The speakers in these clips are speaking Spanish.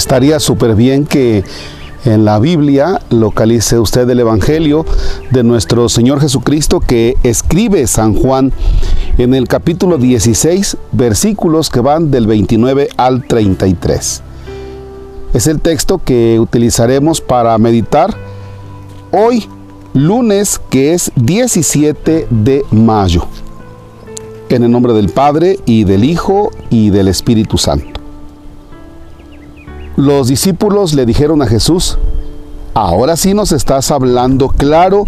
estaría súper bien que en la Biblia localice usted el Evangelio de nuestro Señor Jesucristo que escribe San Juan en el capítulo 16, versículos que van del 29 al 33. Es el texto que utilizaremos para meditar hoy, lunes, que es 17 de mayo. En el nombre del Padre y del Hijo y del Espíritu Santo. Los discípulos le dijeron a Jesús, ahora sí nos estás hablando claro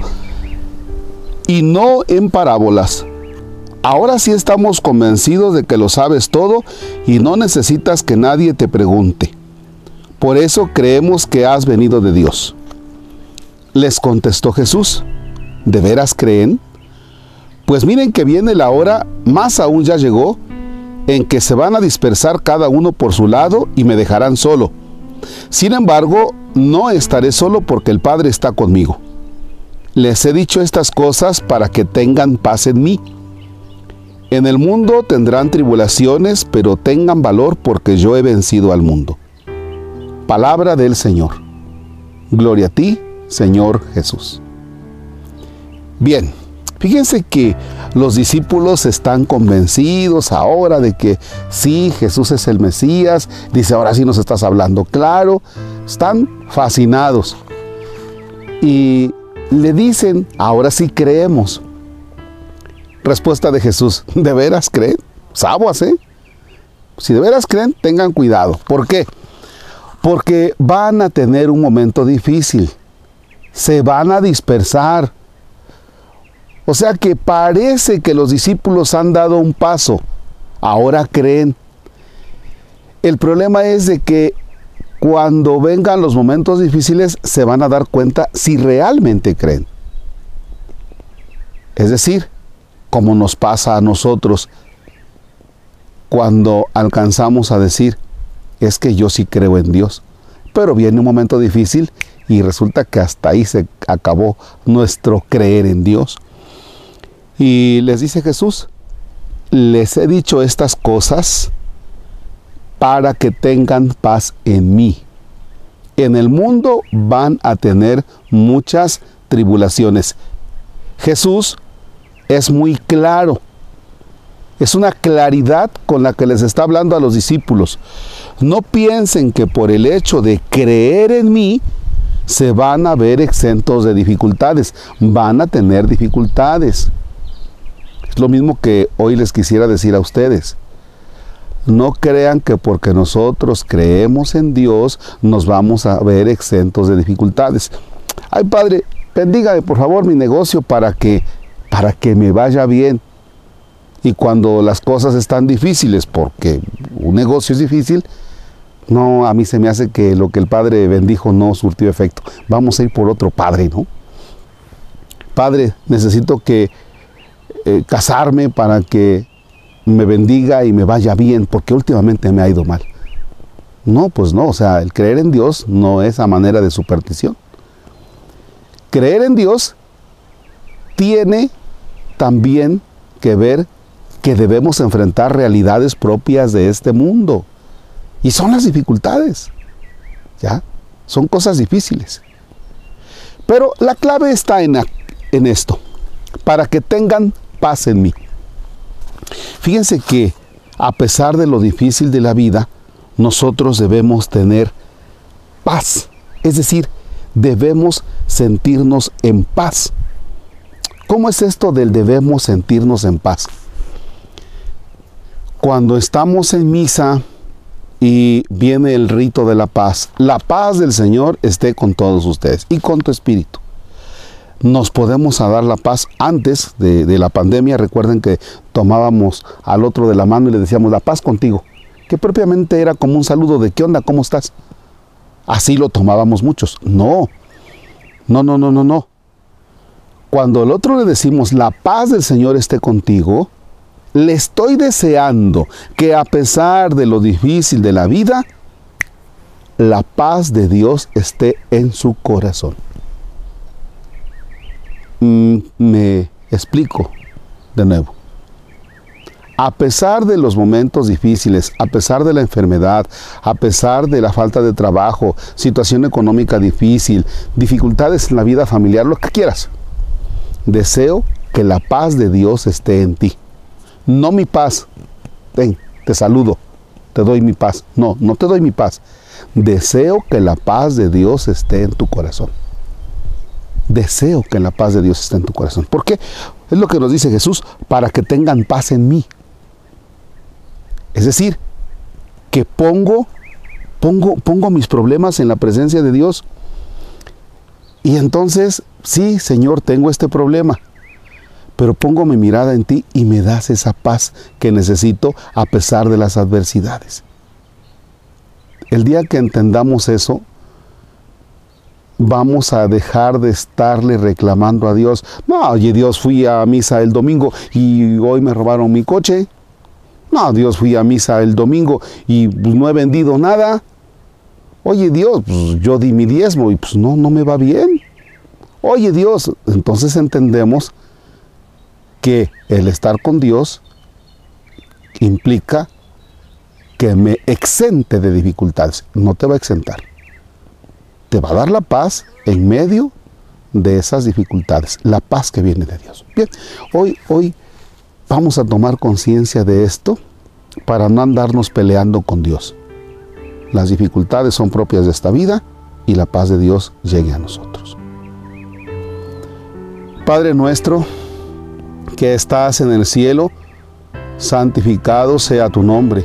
y no en parábolas. Ahora sí estamos convencidos de que lo sabes todo y no necesitas que nadie te pregunte. Por eso creemos que has venido de Dios. Les contestó Jesús, ¿de veras creen? Pues miren que viene la hora, más aún ya llegó, en que se van a dispersar cada uno por su lado y me dejarán solo. Sin embargo, no estaré solo porque el Padre está conmigo. Les he dicho estas cosas para que tengan paz en mí. En el mundo tendrán tribulaciones, pero tengan valor porque yo he vencido al mundo. Palabra del Señor. Gloria a ti, Señor Jesús. Bien, fíjense que los discípulos están convencidos ahora de que sí, Jesús es el Mesías. Dice, ahora sí nos estás hablando claro. Están fascinados. Y le dicen, ahora sí creemos. Respuesta de Jesús, ¿de veras creen? Sabuas, ¿eh? Si de veras creen, tengan cuidado. ¿Por qué? Porque van a tener un momento difícil. Se van a dispersar o sea que parece que los discípulos han dado un paso, ahora creen. El problema es de que cuando vengan los momentos difíciles se van a dar cuenta si realmente creen. Es decir, como nos pasa a nosotros cuando alcanzamos a decir, es que yo sí creo en Dios. Pero viene un momento difícil y resulta que hasta ahí se acabó nuestro creer en Dios. Y les dice Jesús, les he dicho estas cosas para que tengan paz en mí. En el mundo van a tener muchas tribulaciones. Jesús es muy claro. Es una claridad con la que les está hablando a los discípulos. No piensen que por el hecho de creer en mí se van a ver exentos de dificultades. Van a tener dificultades. Es lo mismo que hoy les quisiera decir a ustedes. No crean que porque nosotros creemos en Dios nos vamos a ver exentos de dificultades. Ay, Padre, bendígame por favor mi negocio para que para que me vaya bien. Y cuando las cosas están difíciles, porque un negocio es difícil, no, a mí se me hace que lo que el Padre bendijo no surtió efecto. Vamos a ir por otro Padre, ¿no? Padre, necesito que eh, casarme para que me bendiga y me vaya bien, porque últimamente me ha ido mal. No, pues no, o sea, el creer en Dios no es a manera de superstición. Creer en Dios tiene también que ver que debemos enfrentar realidades propias de este mundo. Y son las dificultades. ¿Ya? Son cosas difíciles. Pero la clave está en, en esto. Para que tengan paz en mí. Fíjense que a pesar de lo difícil de la vida, nosotros debemos tener paz. Es decir, debemos sentirnos en paz. ¿Cómo es esto del debemos sentirnos en paz? Cuando estamos en misa y viene el rito de la paz, la paz del Señor esté con todos ustedes y con tu espíritu nos podemos dar la paz. Antes de, la pandemia, recuerden que tomábamos al otro de la mano y le decíamos la paz contigo, que propiamente era como un saludo de ¿qué onda? ¿Cómo estás? Así lo tomábamos muchos. No, no, no, no, no, no. Cuando al otro le decimos la paz del Señor esté contigo, le estoy deseando que a pesar de lo difícil de la vida, la paz de Dios esté en su corazón. Mm, me explico de nuevo. a pesar de los momentos difíciles, a pesar de la enfermedad, a pesar de la falta de trabajo, situación económica difícil, dificultades en la vida familiar, lo que quieras, deseo que la paz de Dios esté en ti. No mi paz, ven, te saludo, te doy mi paz. No, no te doy mi paz. Deseo que la paz de Dios esté en tu corazón. Deseo que la paz de Dios esté en tu corazón. ¿Por qué? Es lo que nos dice Jesús, para que tengan paz en mí. Es decir, que pongo, pongo, pongo mis problemas en la presencia de Dios. Y entonces, sí, Señor, tengo este problema, pero pongo mi mirada en ti y me das esa paz que necesito a pesar de las adversidades. El día que entendamos eso, vamos a dejar de estarle reclamando a Dios. No, oye Dios, fui a misa el domingo y hoy me robaron mi coche. No, Dios, fui a misa el domingo y pues, no he vendido nada. Oye Dios, pues, yo di mi diezmo y pues no, no me va bien. Oye Dios, entonces entendemos que el estar con Dios implica que me exente de dificultades. No te va a exentar. Te va a dar la paz en medio de esas dificultades, la paz que viene de Dios. Bien, hoy, hoy Vamos a tomar conciencia de esto para no andarnos peleando con Dios. Las dificultades son propias de esta vida y la paz de Dios llegue a nosotros. Padre nuestro, que estás en el cielo, santificado sea tu nombre.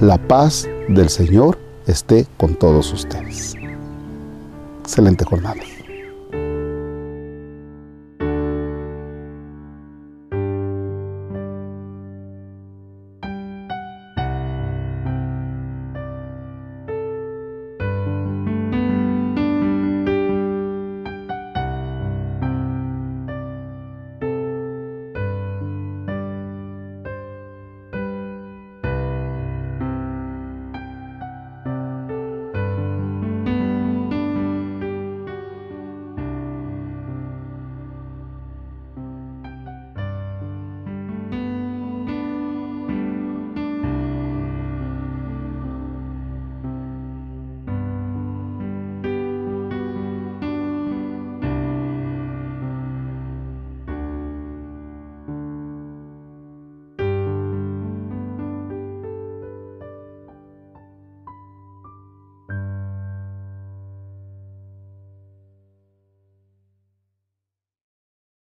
La paz del Señor esté con todos ustedes. Excelente jornada.